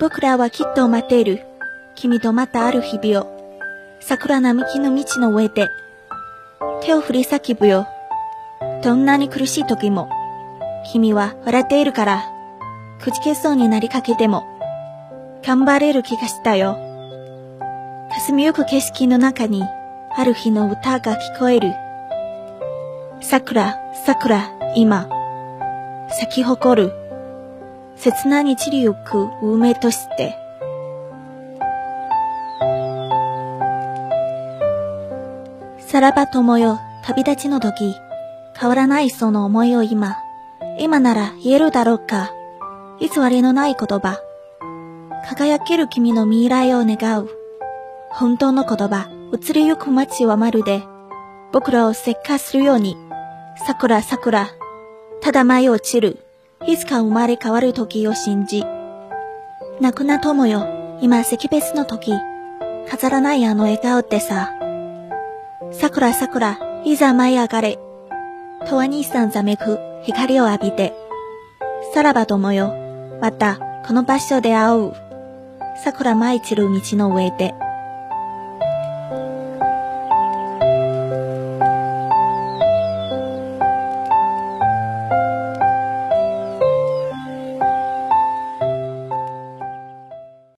僕らはきっと待っている。君とまたある日々を。桜並木の道の上で。手を振り叫ぶよ。どんなに苦しい時も。君は笑っているから。くじけそうになりかけても。頑張れる気がしたよ。霞みゆく景色の中に、ある日の歌が聞こえる。桜、桜、今。咲き誇る。切なに散りゆく運命として。さらば友よ、旅立ちの時、変わらないその思いを今、今なら言えるだろうか。偽りのない言葉。輝ける君の未来を願う。本当の言葉、移りゆく街はまるで、僕らを石化するように、桜桜、ただ舞い落ちる。いつか生まれ変わる時を信じ。泣くな友よ、今惜別の時、飾らないあの笑顔ってさ。桜桜、いざ舞い上がれ。とわにさんざめく光を浴びて。さらば友よ、またこの場所で会う。桜舞い散る道の上で。